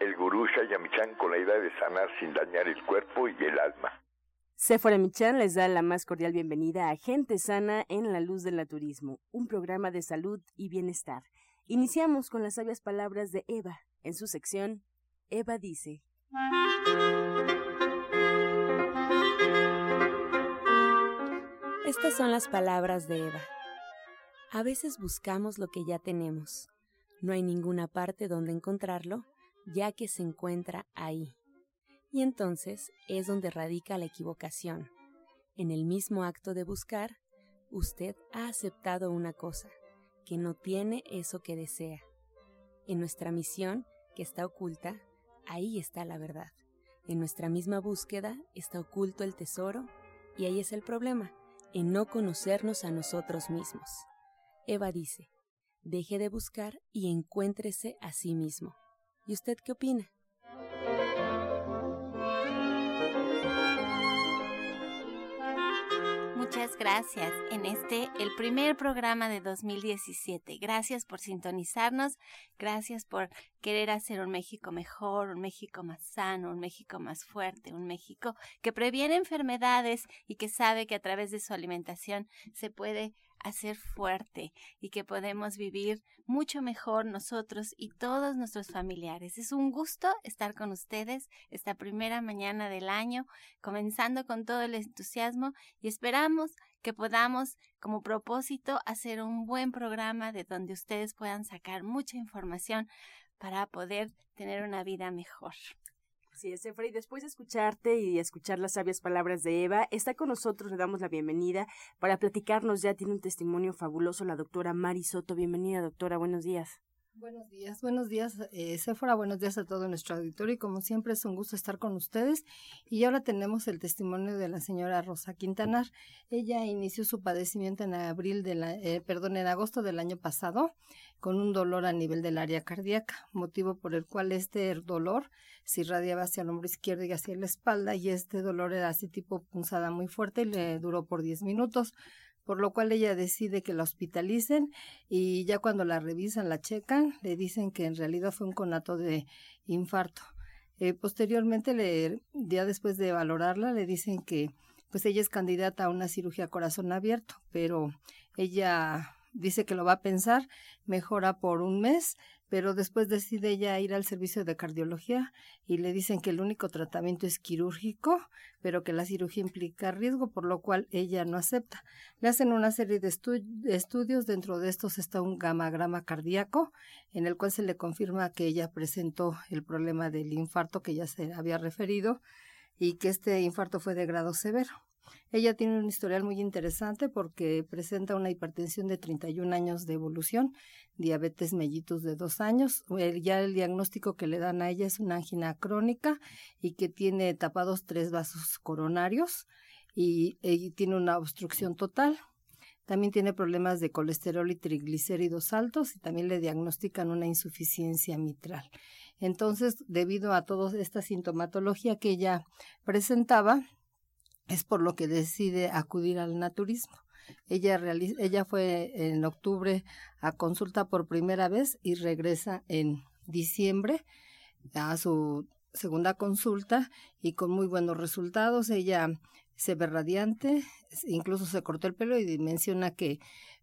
el gurú Shayamichan con la idea de sanar sin dañar el cuerpo y el alma. Sephora Michan les da la más cordial bienvenida a Gente Sana en la Luz del Naturismo, un programa de salud y bienestar. Iniciamos con las sabias palabras de Eva. En su sección, Eva dice. Estas son las palabras de Eva. A veces buscamos lo que ya tenemos. No hay ninguna parte donde encontrarlo, ya que se encuentra ahí. Y entonces es donde radica la equivocación. En el mismo acto de buscar, usted ha aceptado una cosa, que no tiene eso que desea. En nuestra misión, que está oculta, ahí está la verdad. En nuestra misma búsqueda está oculto el tesoro, y ahí es el problema, en no conocernos a nosotros mismos. Eva dice, deje de buscar y encuéntrese a sí mismo. ¿Y usted qué opina? Muchas gracias en este, el primer programa de 2017. Gracias por sintonizarnos, gracias por querer hacer un México mejor, un México más sano, un México más fuerte, un México que previene enfermedades y que sabe que a través de su alimentación se puede hacer fuerte y que podemos vivir mucho mejor nosotros y todos nuestros familiares. Es un gusto estar con ustedes esta primera mañana del año, comenzando con todo el entusiasmo y esperamos que podamos como propósito hacer un buen programa de donde ustedes puedan sacar mucha información para poder tener una vida mejor. Sí, es, y después de escucharte y escuchar las sabias palabras de Eva, está con nosotros, le damos la bienvenida para platicarnos, ya tiene un testimonio fabuloso la doctora Mari Soto. Bienvenida, doctora, buenos días. Buenos días, buenos días, eh, Sephora, buenos días a todo nuestro auditorio y como siempre es un gusto estar con ustedes. Y ahora tenemos el testimonio de la señora Rosa Quintanar. Ella inició su padecimiento en abril de la, eh, perdón, en agosto del año pasado con un dolor a nivel del área cardíaca, motivo por el cual este dolor se irradiaba hacia el hombro izquierdo y hacia la espalda y este dolor era así tipo punzada muy fuerte y le duró por 10 minutos por lo cual ella decide que la hospitalicen y ya cuando la revisan, la checan, le dicen que en realidad fue un conato de infarto. Eh, posteriormente, le, ya después de valorarla, le dicen que pues ella es candidata a una cirugía corazón abierto, pero ella dice que lo va a pensar, mejora por un mes, pero después decide ella ir al servicio de cardiología y le dicen que el único tratamiento es quirúrgico, pero que la cirugía implica riesgo, por lo cual ella no acepta. Le hacen una serie de, estudios, dentro de estos está un gamagrama cardíaco, en el cual se le confirma que ella presentó el problema del infarto que ya se había referido y que este infarto fue de grado severo. Ella tiene un historial muy interesante porque presenta una hipertensión de 31 años de evolución, diabetes mellitus de dos años. ya el diagnóstico que le dan a ella es una angina crónica y que tiene tapados tres vasos coronarios y, y tiene una obstrucción total. También tiene problemas de colesterol y triglicéridos altos y también le diagnostican una insuficiencia mitral. Entonces, debido a toda esta sintomatología que ella presentaba, es por lo que decide acudir al naturismo. Ella, ella fue en octubre a consulta por primera vez y regresa en diciembre a su segunda consulta y con muy buenos resultados. Ella se ve radiante, incluso se cortó el pelo y menciona que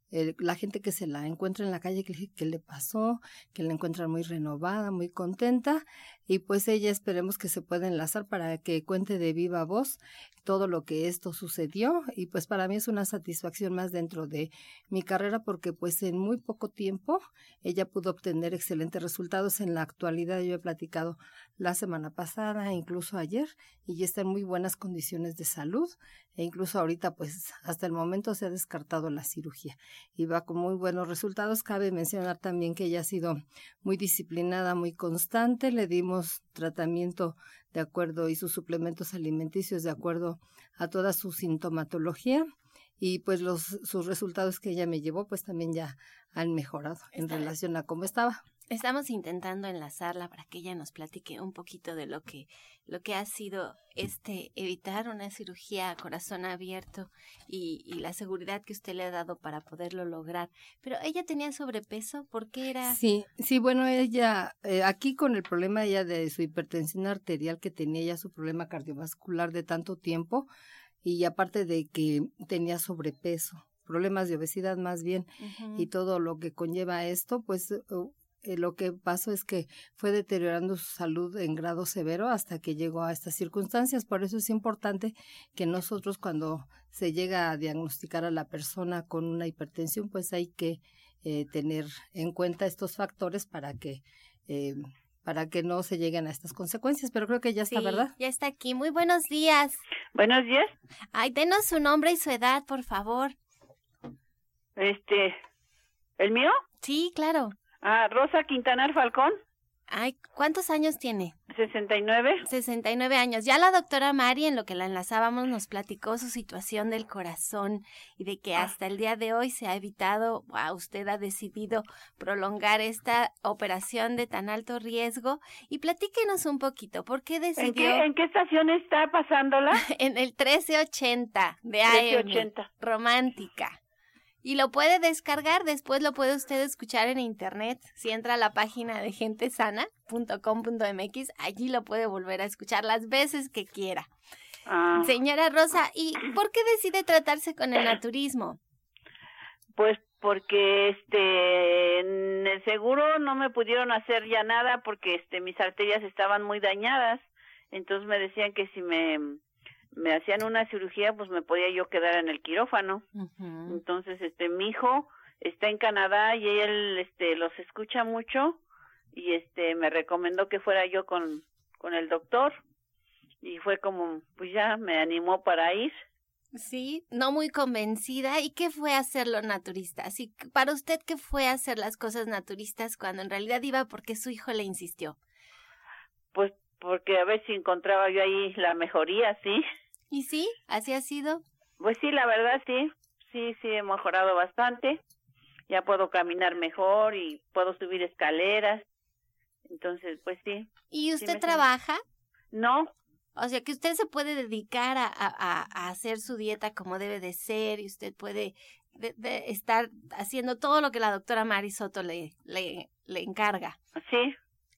la gente que se la encuentra en la calle, que, que, le pasó, que la encuentra muy renovada, muy contenta, y pues ella esperemos que se pueda enlazar para que cuente de viva voz todo lo que esto sucedió y pues para mí es una satisfacción más dentro de mi carrera porque pues en muy poco tiempo ella pudo obtener excelentes resultados. En la actualidad yo he platicado la semana pasada incluso ayer y está en muy buenas condiciones de salud e incluso ahorita pues hasta el momento se ha descartado la cirugía y va con muy buenos resultados. Cabe mencionar también que ella ha sido muy disciplinada muy constante le dimos tratamiento de acuerdo y sus suplementos alimenticios de acuerdo a toda su sintomatología y pues los sus resultados que ella me llevó pues también ya han mejorado en relación a cómo estaba. Estamos intentando enlazarla para que ella nos platique un poquito de lo que lo que ha sido este evitar una cirugía a corazón abierto y, y la seguridad que usted le ha dado para poderlo lograr. Pero ella tenía sobrepeso, ¿por qué era? Sí, sí, bueno, ella eh, aquí con el problema ella de su hipertensión arterial que tenía ya su problema cardiovascular de tanto tiempo y aparte de que tenía sobrepeso problemas de obesidad más bien y todo lo que conlleva esto, pues eh, lo que pasó es que fue deteriorando su salud en grado severo hasta que llegó a estas circunstancias. Por eso es importante que nosotros cuando se llega a diagnosticar a la persona con una hipertensión, pues hay que eh, tener en cuenta estos factores para que eh, para que no se lleguen a estas consecuencias. Pero creo que ya está, ¿verdad? Ya está aquí. Muy buenos días. Buenos días. Ay, denos su nombre y su edad, por favor. Este, ¿el mío? Sí, claro. Ah, Rosa Quintanar Falcón. Ay, ¿cuántos años tiene? 69. 69 años. Ya la doctora Mari, en lo que la enlazábamos, nos platicó su situación del corazón y de que Ah. hasta el día de hoy se ha evitado, wow, usted ha decidido prolongar esta operación de tan alto riesgo. Y platíquenos un poquito, ¿por qué ¿En decidió qué, ¿En qué estación está pasándola? en el 1380 de AM? 1380. Romántica. Y lo puede descargar, después lo puede usted escuchar en internet. Si entra a la página de gentesana.com.mx, allí lo puede volver a escuchar las veces que quiera. Ah, Señora Rosa, ¿y por qué decide tratarse con el naturismo? pues porque este en el seguro no me pudieron hacer ya nada porque este mis arterias estaban muy dañadas. Entonces me decían que si me me hacían una cirugía, pues me podía yo quedar en el quirófano. Entonces, este, mi hijo está en Canadá y él, este, los escucha mucho y este, me recomendó que fuera yo con, con el doctor y fue como, pues ya me animó para ir. Sí, no muy convencida. ¿Y qué fue hacerlo naturista? Así, para usted, ¿qué fue hacer las cosas naturistas cuando en realidad iba porque su hijo le insistió? Pues porque a ver si encontraba yo ahí la mejoría, sí. ¿Y sí? ¿Así ha sido? Pues sí, la verdad sí, sí, sí he mejorado bastante. Ya puedo caminar mejor y puedo subir escaleras. Entonces, pues sí. ¿Y usted trabaja? No, O sea, que usted se puede dedicar a, a, a- a hacer su dieta como debe de ser y usted puede de- de estar haciendo todo lo que la doctora Mari Soto le, le, le encarga. sí,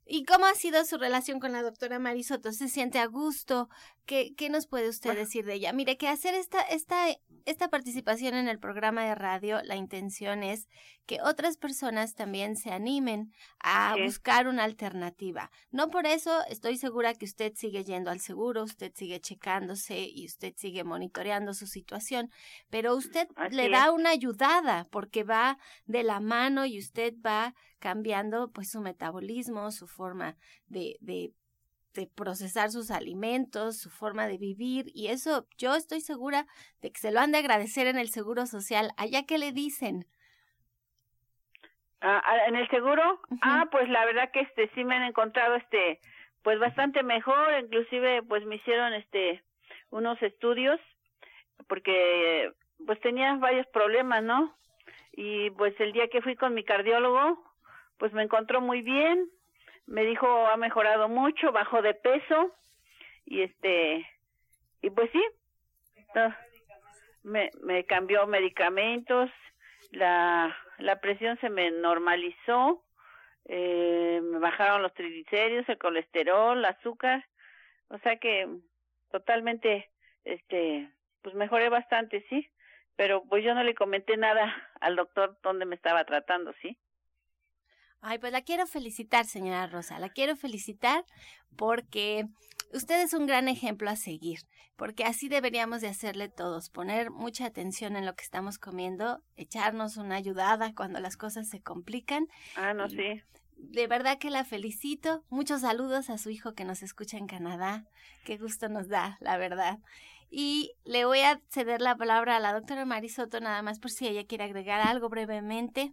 ¿Y cómo ha sido su relación con la doctora Mari Soto? ¿Se siente a gusto? ¿Qué, qué nos puede usted Bueno. decir de ella? Mire, que hacer esta, esta, esta participación en el programa de radio, la intención es que otras personas también se animen a Sí. buscar una alternativa. No por eso estoy segura que usted sigue yendo al seguro, usted sigue checándose y usted sigue monitoreando su situación, pero usted Así le da es. una ayudada porque va de la mano y usted va cambiando pues su metabolismo, su forma de, de, de procesar sus alimentos, su forma de vivir y eso yo estoy segura de que se lo han de agradecer en el Seguro Social. Allá que le dicen, Ah, ah, en el seguro, ah, pues la verdad que este sí me han encontrado este pues bastante mejor, inclusive pues me hicieron este unos estudios porque pues tenía varios problemas, ¿no? Y pues el día que fui con mi cardiólogo, pues me encontró muy bien, me dijo ha mejorado mucho, bajó de peso y este y pues sí, me me cambió medicamentos, la la presión se me normalizó, eh, me bajaron los triglicéridos, el colesterol, el azúcar, o sea que totalmente, este, pues mejoré bastante, sí, pero pues yo no le comenté nada al doctor dónde me estaba tratando, sí. Ay, pues la quiero felicitar, señora Rosa, la quiero felicitar porque usted es un gran ejemplo a seguir, porque así deberíamos de hacerle todos, poner mucha atención en lo que estamos comiendo, echarnos una ayudada cuando las cosas se complican. Ah, no, sí. De verdad que la felicito. Muchos saludos a su hijo que nos escucha en Canadá. Qué gusto nos da, la verdad. Y le voy a ceder la palabra a la doctora Marisoto nada más por si ella quiere agregar algo brevemente.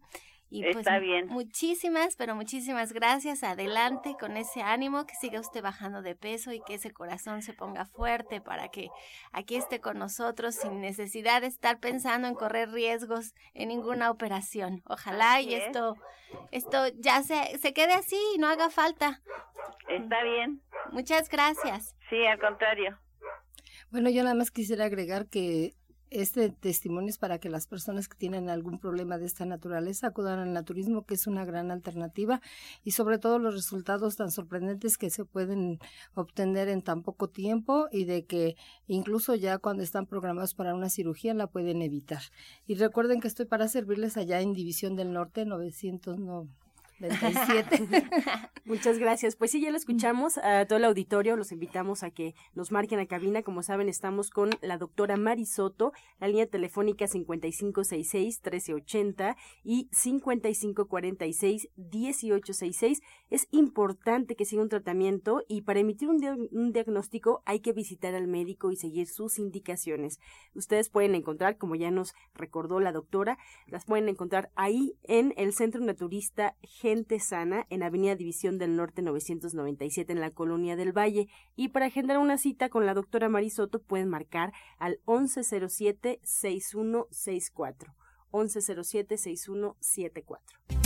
Y pues, Está bien. Muchísimas, pero muchísimas gracias. Adelante con ese ánimo, que siga usted bajando de peso y que ese corazón se ponga fuerte para que aquí esté con nosotros sin necesidad de estar pensando en correr riesgos en ninguna operación. Ojalá y esto, esto ya se, se quede así y no haga falta. Está bien. Muchas gracias. Sí, al contrario. Bueno, yo nada más quisiera agregar que este testimonio es para que las personas que tienen algún problema de esta naturaleza acudan al naturismo, que es una gran alternativa, y sobre todo los resultados tan sorprendentes que se pueden obtener en tan poco tiempo y de que incluso ya cuando están programados para una cirugía la pueden evitar. Y recuerden que estoy para servirles allá en División del Norte 997. Muchas gracias. Pues sí, ya lo escuchamos. A todo el auditorio los invitamos a que nos marquen a cabina. Como saben, estamos con la doctora Marisoto, la línea telefónica 5566-1380 y 5546-1866. Es importante que siga un tratamiento y para emitir un, dia- un diagnóstico hay que visitar al médico y seguir sus indicaciones. Ustedes pueden encontrar, como ya nos recordó la doctora, las pueden encontrar ahí en el Centro Naturista Gente Sana, en Avenida División del Norte 997, en la Colonia del Valle. Y para agendar una cita con la doctora Marisoto pueden marcar al 1107-6164. 1107-6174.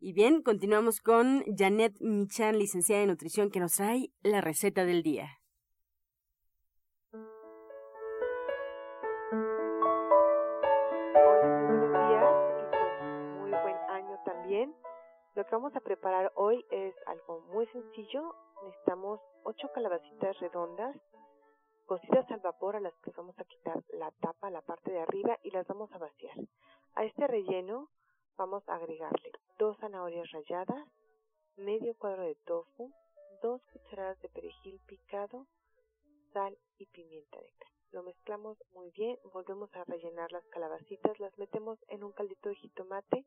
Y bien, continuamos con Janet Michan, licenciada en nutrición, que nos trae la receta del día. Pues. Lo que vamos a preparar hoy es algo muy sencillo. Necesitamos ocho calabacitas redondas cocidas al vapor a las que vamos a quitar la tapa, la parte de arriba y las vamos a vaciar. A este relleno vamos a agregarle dos zanahorias ralladas, medio cuadro de tofu, dos cucharadas de perejil picado, sal y pimienta negra. Lo mezclamos muy bien, volvemos a rellenar las calabacitas, las metemos en un caldito de jitomate,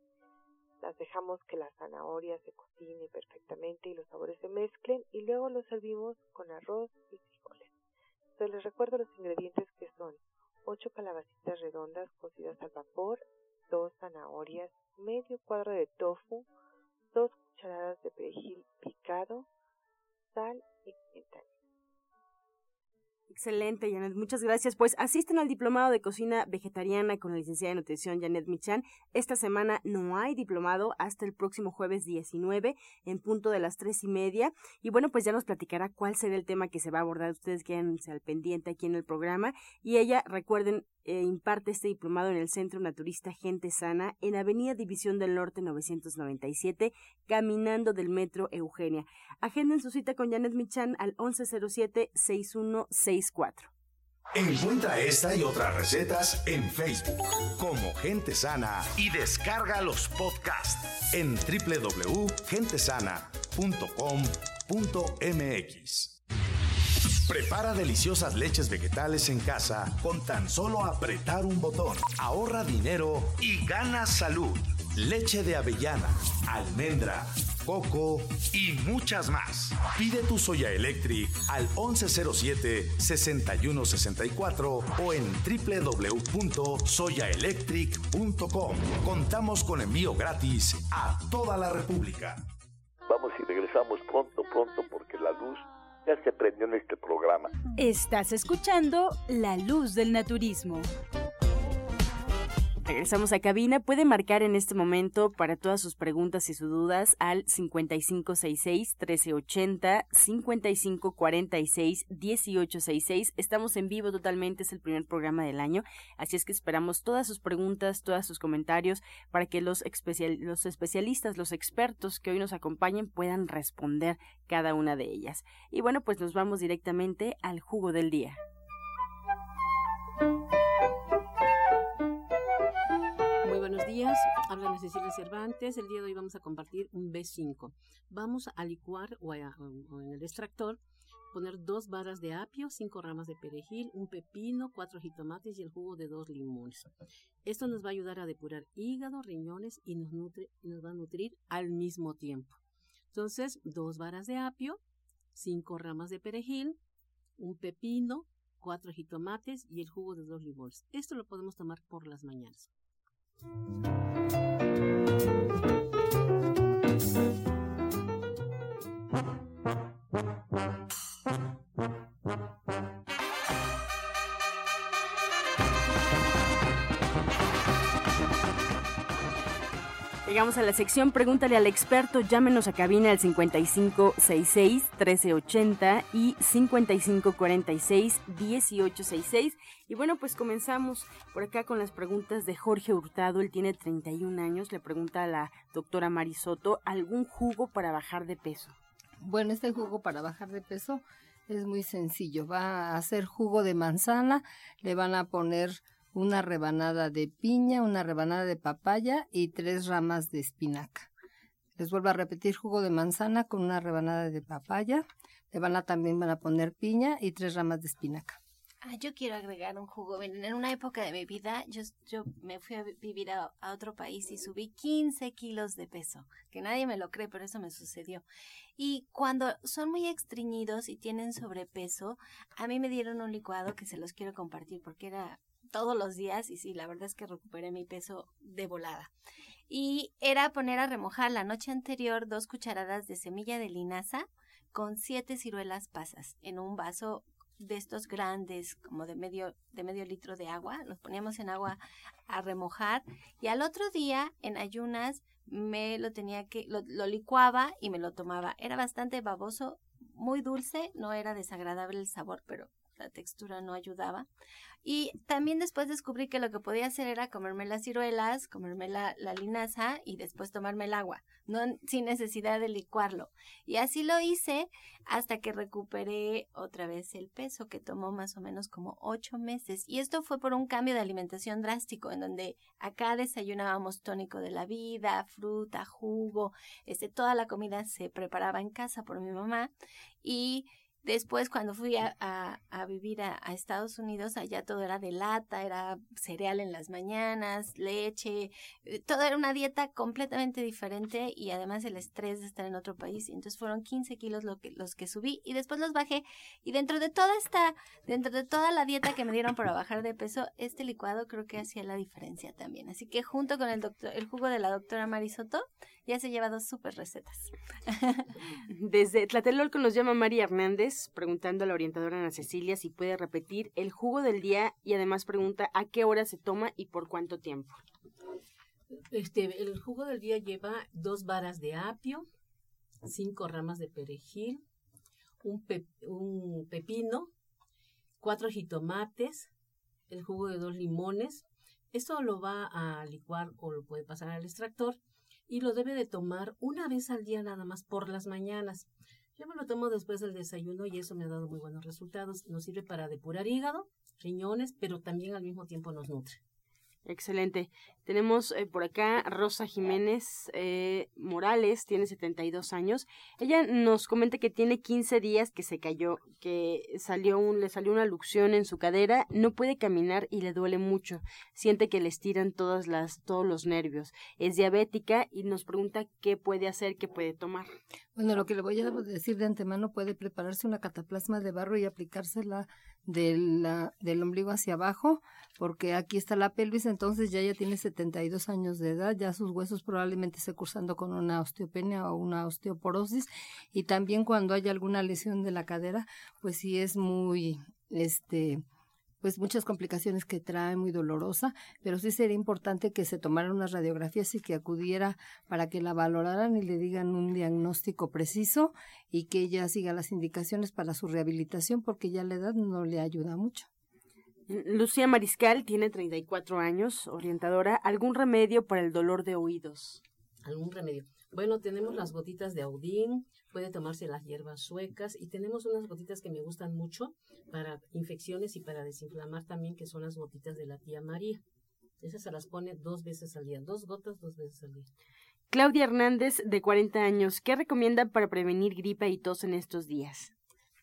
las dejamos que la zanahoria se cocine perfectamente y los sabores se mezclen y luego lo servimos con arroz y frijoles. Entonces les recuerdo los ingredientes que son 8 calabacitas redondas cocidas al vapor, 2 zanahorias, medio cuadro de tofu, 2 cucharadas de perejil picado, sal y pimienta. Excelente, Janet. Muchas gracias. Pues asisten al diplomado de cocina vegetariana con la licenciada de nutrición Janet Michan. Esta semana no hay diplomado hasta el próximo jueves 19 en punto de las tres y media. Y bueno, pues ya nos platicará cuál será el tema que se va a abordar. Ustedes quédense al pendiente aquí en el programa. Y ella, recuerden, eh, imparte este diplomado en el Centro Naturista Gente Sana en Avenida División del Norte 997, caminando del Metro Eugenia. Agenden su cita con Janet Michan al 1107-6164. Encuentra esta y otras recetas en Facebook como Gente Sana y descarga los podcasts en www.gentesana.com.mx. Prepara deliciosas leches vegetales en casa con tan solo apretar un botón. Ahorra dinero y gana salud. Leche de avellana, almendra, coco y muchas más. Pide tu Soya Electric al 1107-6164 o en www.soyaelectric.com. Contamos con envío gratis a toda la República. Vamos y regresamos pronto, pronto, porque la luz ya se prendió en este programa. Estás escuchando La Luz del Naturismo. Regresamos a cabina. Puede marcar en este momento para todas sus preguntas y sus dudas al 5566-1380, 5546-1866. Estamos en vivo totalmente, es el primer programa del año, así es que esperamos todas sus preguntas, todos sus comentarios para que los, especial, los especialistas, los expertos que hoy nos acompañen puedan responder cada una de ellas. Y bueno, pues nos vamos directamente al jugo del día. Días, habla Cecilia Cervantes. El día de hoy vamos a compartir un B5. Vamos a licuar o, en el extractor poner dos varas de apio, cinco ramas de perejil, un pepino, cuatro jitomates y el jugo de dos limones. Esto nos va a ayudar a depurar hígado, riñones y nos, nutre, nos va a nutrir al mismo tiempo. Entonces, dos varas de apio, cinco ramas de perejil, un pepino, cuatro jitomates y el jugo de dos limones. Esto lo podemos tomar por las mañanas. Thank you. Llegamos a la sección Pregúntale al experto. Llámenos a cabina al 5566-1380 y 5546-1866. Y bueno, pues comenzamos por acá con las preguntas de Jorge Hurtado. Él tiene 31 años. Le pregunta a la doctora Marisoto, ¿algún jugo para bajar de peso? Bueno, este jugo para bajar de peso es muy sencillo. Va a hacer jugo de manzana, le van a poner una rebanada de piña, una rebanada de papaya y tres ramas de espinaca. Les vuelvo a repetir jugo de manzana con una rebanada de papaya. Le también van a poner piña y tres ramas de espinaca. Ah, yo quiero agregar un jugo. En una época de mi vida, yo, yo me fui a vivir a, a, otro país y subí 15 kilos de peso. Que nadie me lo cree, pero eso me sucedió. Y cuando son muy extriñidos y tienen sobrepeso, a mí me dieron un licuado que se los quiero compartir porque era todos los días y sí, la verdad es que recuperé mi peso de volada. Y era poner a remojar la noche anterior dos cucharadas de semilla de linaza con siete ciruelas pasas en un vaso de estos grandes, como de medio, de medio litro de agua, los poníamos en agua a remojar y al otro día en ayunas me lo tenía que, lo, lo licuaba y me lo tomaba. Era bastante baboso, muy dulce, no era desagradable el sabor, pero la textura no ayudaba. Y también después descubrí que lo que podía hacer era comerme las ciruelas, comerme la, linaza y después tomarme el agua, no sin necesidad de licuarlo. Y así lo hice hasta que recuperé otra vez el peso, que tomó más o menos como ocho meses. Y esto fue por un cambio de alimentación drástico, en donde acá desayunábamos tónico de la vida, fruta, jugo, este, toda la comida se preparaba en casa por mi mamá y Después, cuando fui a, a, vivir a, Estados Unidos, allá todo era de lata, era cereal en las mañanas, leche, eh, todo era una dieta completamente diferente y además el estrés de estar en otro país. Entonces fueron 15 kilos lo que, los que subí y después los bajé. Y dentro de toda esta, dentro de toda la dieta que me dieron para bajar de peso, este licuado creo que hacía la diferencia también. Así que junto con el, doctor, el jugo de la doctora Marisoto, ya se lleva dos súper recetas. Desde Tlatelolco nos llama María Hernández preguntando a la orientadora Ana Cecilia si puede repetir el jugo del día y además pregunta a qué hora se toma y por cuánto tiempo. Este, el jugo del día lleva dos varas de apio, cinco ramas de perejil, un, un pepino, cuatro jitomates, el jugo de dos limones. Esto lo va a licuar o lo puede pasar al extractor y lo debe de tomar una vez al día nada más por las mañanas. Yo me lo tomo después del desayuno y eso me ha dado muy buenos resultados. Nos sirve para depurar hígado, riñones, pero también al mismo tiempo nos nutre. Excelente. Tenemos eh, por acá Rosa Jiménez eh, Morales, tiene 72 años. Ella nos comenta que tiene 15 días que se cayó, que salió un, le salió una luxión en su cadera, no puede caminar y le duele mucho. Siente que le estiran todas las, todos los nervios. Es diabética y nos pregunta qué puede hacer, qué puede tomar. Bueno, lo que le voy a decir de antemano, puede prepararse una cataplasma de barro y aplicársela de la, del ombligo hacia abajo, porque aquí está la pelvis, entonces ya ella tiene 72 años de edad, ya sus huesos probablemente se cursando con una osteopenia o una osteoporosis, y también cuando hay alguna lesión de la cadera, pues sí es muy, este, pues muchas complicaciones que trae, muy dolorosa, pero sí sería importante que se tomaran unas radiografías y que acudiera para que la valoraran y le digan un diagnóstico preciso y que ella siga las indicaciones para su rehabilitación porque ya la edad no le ayuda mucho. Lucía Mariscal tiene 34 años, orientadora. ¿Algún remedio para el dolor de oídos? ¿Algún remedio? Bueno, tenemos las gotitas de Audín, puede tomarse las hierbas suecas y tenemos unas gotitas que me gustan mucho para infecciones y para desinflamar también, que son las gotitas de la tía María. Esas se las pone dos veces al día, dos gotas dos veces al día. Claudia Hernández, de 40 años, ¿qué recomienda para prevenir gripa y tos en estos días?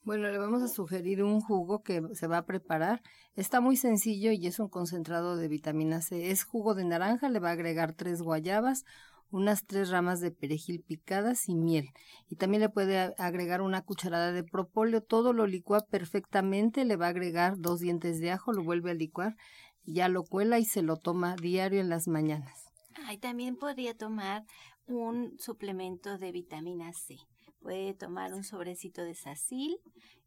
Bueno, le vamos a sugerir un jugo que se va a preparar. Está muy sencillo y es un concentrado de vitamina C. Es jugo de naranja, le va a agregar tres guayabas, unas tres ramas de perejil picadas y miel. Y también le puede agregar una cucharada de propóleo. Todo lo licúa perfectamente, le va a agregar dos dientes de ajo, lo vuelve a licuar, ya lo cuela y se lo toma diario en las mañanas. Ay, también podría tomar un suplemento de vitamina C. Puede tomar un sobrecito de sacil,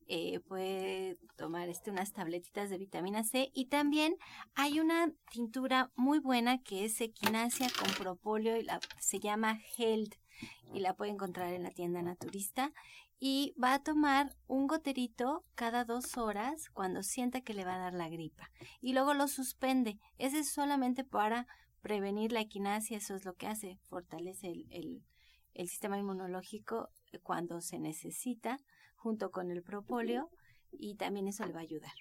eh, puede tomar este, unas tabletitas de vitamina C y también hay una tintura muy buena que es equinacia con propóleo y la, se llama Held y la puede encontrar en la tienda naturista y va a tomar un goterito cada dos horas cuando sienta que le va a dar la gripa y luego lo suspende. Ese es solamente para prevenir la equinacia, eso es lo que hace, fortalece el, el, el sistema inmunológico cuando se necesita junto con el propóleo y también eso le va a ayudar.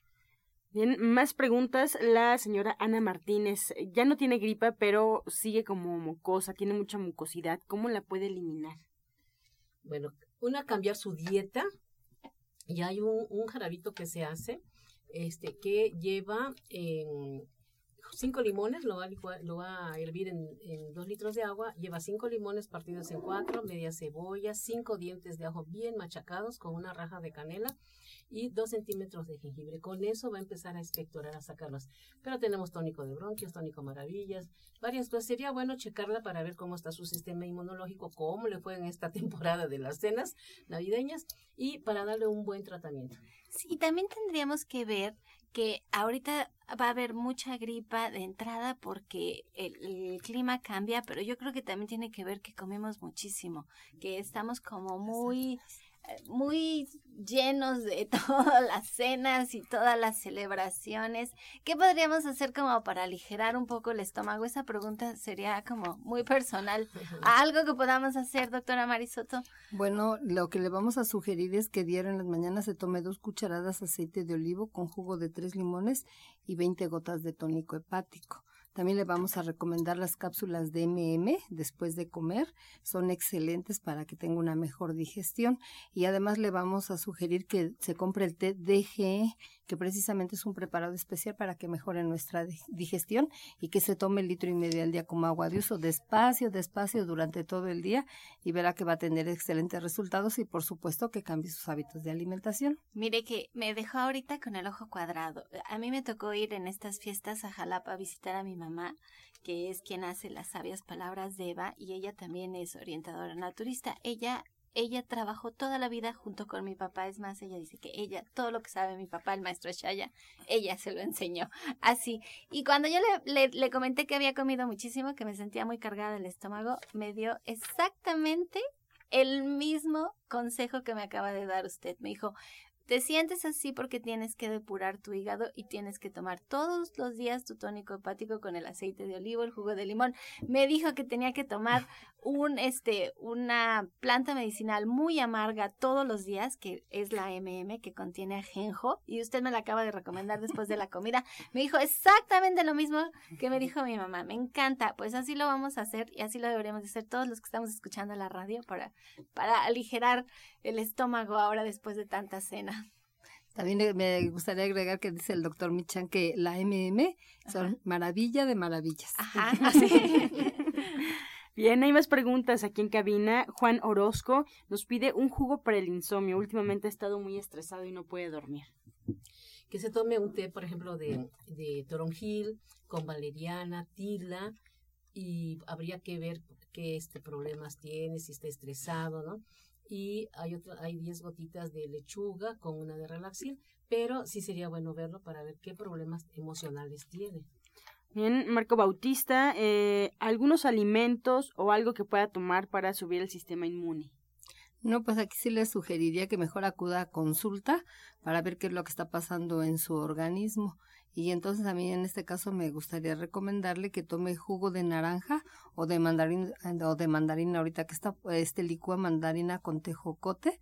Bien, más preguntas. La señora Ana Martínez ya no tiene gripa, pero sigue como mucosa, tiene mucha mucosidad. ¿Cómo la puede eliminar? Bueno, una, cambiar su dieta. Y hay un, un jarabito que se hace este, que lleva en cinco limones, lo va a, lo va a hervir en, en, dos litros de agua, lleva cinco limones partidos en cuatro, media cebolla, cinco dientes de ajo bien machacados con una raja de canela y dos centímetros de jengibre. Con eso va a empezar a expectorar, a sacarlos. Pero tenemos tónico de bronquios, tónico maravillas, varias cosas. Sería bueno checarla para ver cómo está su sistema inmunológico, cómo le fue en esta temporada de las cenas navideñas y para darle un buen tratamiento. Sí, también tendríamos que ver que ahorita va a haber mucha gripa de entrada porque el, el, clima cambia, pero yo creo que también tiene que ver que comemos muchísimo, que estamos como muy muy llenos de todas las cenas y todas las celebraciones. ¿Qué podríamos hacer como para aligerar un poco el estómago? Esa pregunta sería como muy personal. ¿Algo que podamos hacer, doctora Marisoto? Bueno, lo que le vamos a sugerir es que diario en las mañanas se tome dos cucharadas aceite de olivo con jugo de tres limones y 20 gotas de tónico hepático. También le vamos a recomendar las cápsulas de MM después de comer. Son excelentes para que tenga una mejor digestión. Y además le vamos a sugerir que se compre el té DGE, que precisamente es un preparado especial para que mejore nuestra digestión y que se tome el litro y medio al día como agua de uso, despacio, despacio durante todo el día y verá que va a tener excelentes resultados y por supuesto que cambie sus hábitos de alimentación. Mire que me dejó ahorita con el ojo cuadrado. A mí me tocó ir en estas fiestas a Jalapa a visitar a mi mamá, que es quien hace las sabias palabras de Eva, y ella también es orientadora naturista. Ella ella trabajó toda la vida junto con mi papá. Es más, ella dice que ella, todo lo que sabe mi papá, el maestro Shaya, ella se lo enseñó. Así. Y cuando yo le, le, comenté que había comido muchísimo, que me sentía muy cargada el estómago, me dio exactamente el mismo consejo que me acaba de dar usted. Me dijo, te sientes así porque tienes que depurar tu hígado y tienes que tomar todos los días tu tónico hepático con el aceite de olivo, el jugo de limón. Me dijo que tenía que tomar un este una planta medicinal muy amarga todos los días, que es la MM que contiene ajenjo y usted me la acaba de recomendar después de la comida. Me dijo exactamente lo mismo que me dijo mi mamá. Me encanta. Pues así lo vamos a hacer y así lo deberíamos de hacer todos los que estamos escuchando la radio para para aligerar el estómago ahora después de tanta cena. También me gustaría agregar que dice el doctor Michan que la MM son Ajá. maravilla de maravillas. Ajá, así. Bien, hay más preguntas aquí en cabina. Juan Orozco nos pide un jugo para el insomnio. Últimamente ha estado muy estresado y no puede dormir. Que se tome un té, por ejemplo, de, de toronjil con valeriana, tila, y habría que ver qué este problemas tiene, si está estresado, ¿no? Y hay otra, hay 10 gotitas de lechuga con una de relaxil, pero sí sería bueno verlo para ver qué problemas emocionales tiene. Bien, Marco Bautista, eh, ¿algunos alimentos o algo que pueda tomar para subir el sistema inmune? No, pues aquí sí le sugeriría que mejor acuda a consulta para ver qué es lo que está pasando en su organismo. Y entonces a mí en este caso me gustaría recomendarle que tome jugo de naranja o de mandarina, o de mandarina ahorita que está este licúa mandarina con tejocote,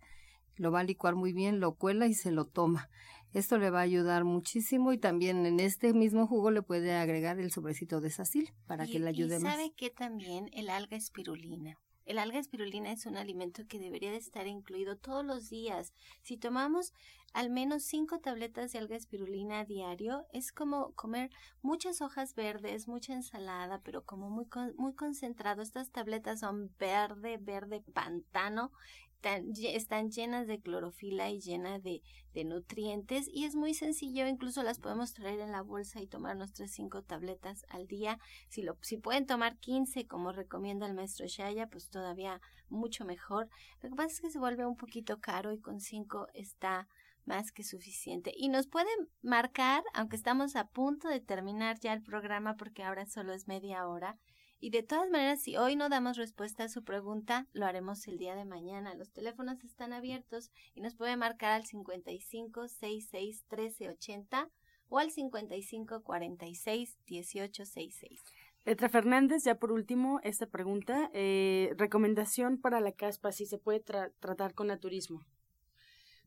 lo va a licuar muy bien, lo cuela y se lo toma. Esto le va a ayudar muchísimo y también en este mismo jugo le puede agregar el sobrecito de sacil para que le ayude y más. sabe que también el alga espirulina. El alga espirulina es un alimento que debería de estar incluido todos los días. Si tomamos al menos cinco tabletas de alga espirulina a diario, es como comer muchas hojas verdes, mucha ensalada, pero como muy, muy concentrado. Estas tabletas son verde, verde pantano están llenas de clorofila y llenas de, nutrientes y es muy sencillo, incluso las podemos traer en la bolsa y tomar nuestras cinco tabletas al día. Si, lo, si pueden tomar 15 como recomienda el maestro Shaya, pues todavía mucho mejor. Lo que pasa es que se vuelve un poquito caro y con cinco está más que suficiente. Y nos pueden marcar, aunque estamos a punto de terminar ya el programa porque ahora solo es media hora, y de todas maneras, si hoy no damos respuesta a su pregunta, lo haremos el día de mañana. Los teléfonos están abiertos y nos puede marcar al 55 66 13 80 o al 55 46 18 66. Petra Fernández, ya por último, esta pregunta. Eh, recomendación para la caspa, si se puede tratar con naturismo.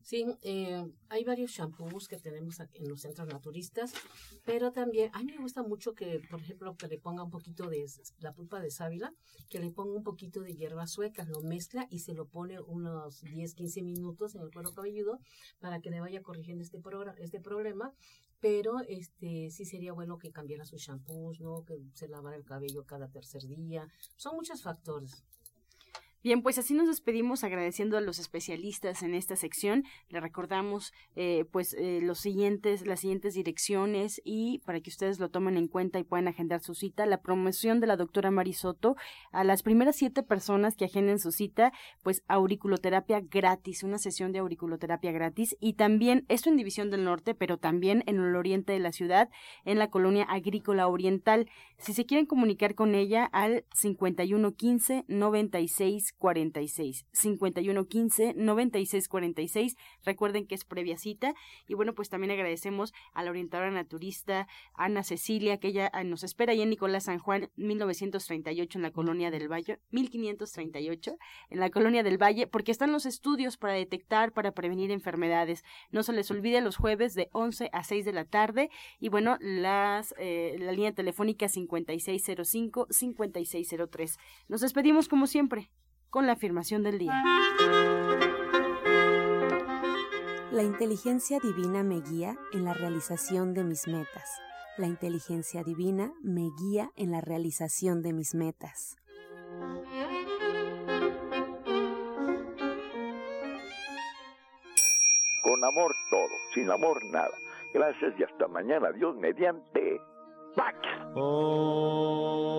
Sí, eh, hay varios shampoos que tenemos en los centros naturistas, pero también a mí me gusta mucho que, por ejemplo, que le ponga un poquito de la pulpa de sábila, que le ponga un poquito de hierba sueca, lo mezcla y se lo pone unos 10, 15 minutos en el cuero cabelludo para que le vaya corrigiendo este, este problema pero este sí sería bueno que cambiara sus shampoos, ¿no? Que se lavara el cabello cada tercer día. Son muchos factores. Bien, pues así nos despedimos agradeciendo a los especialistas en esta sección. Le recordamos eh, pues eh, los siguientes, las siguientes direcciones y para que ustedes lo tomen en cuenta y puedan agendar su cita, la promoción de la doctora Marisoto a las primeras siete personas que agenden su cita, pues auriculoterapia gratis, una sesión de auriculoterapia gratis y también esto en División del Norte, pero también en el oriente de la ciudad, en la colonia agrícola oriental. Si se quieren comunicar con ella al 5115 96 46 51 15 96 46. Recuerden que es previa cita. Y bueno, pues también agradecemos a la orientadora naturista Ana Cecilia, que ella ah, nos espera ahí en Nicolás San Juan, 1938, en la colonia del Valle, 1538, en la colonia del Valle, porque están los estudios para detectar, para prevenir enfermedades. No se les olvide los jueves de 11 a 6 de la tarde. Y bueno, las, eh, la línea telefónica 5605-5603. Nos despedimos como siempre con la afirmación del día. La inteligencia divina me guía en la realización de mis metas. La inteligencia divina me guía en la realización de mis metas. Con amor todo, sin amor nada. Gracias y hasta mañana. Dios mediante. ¡Pax! Oh.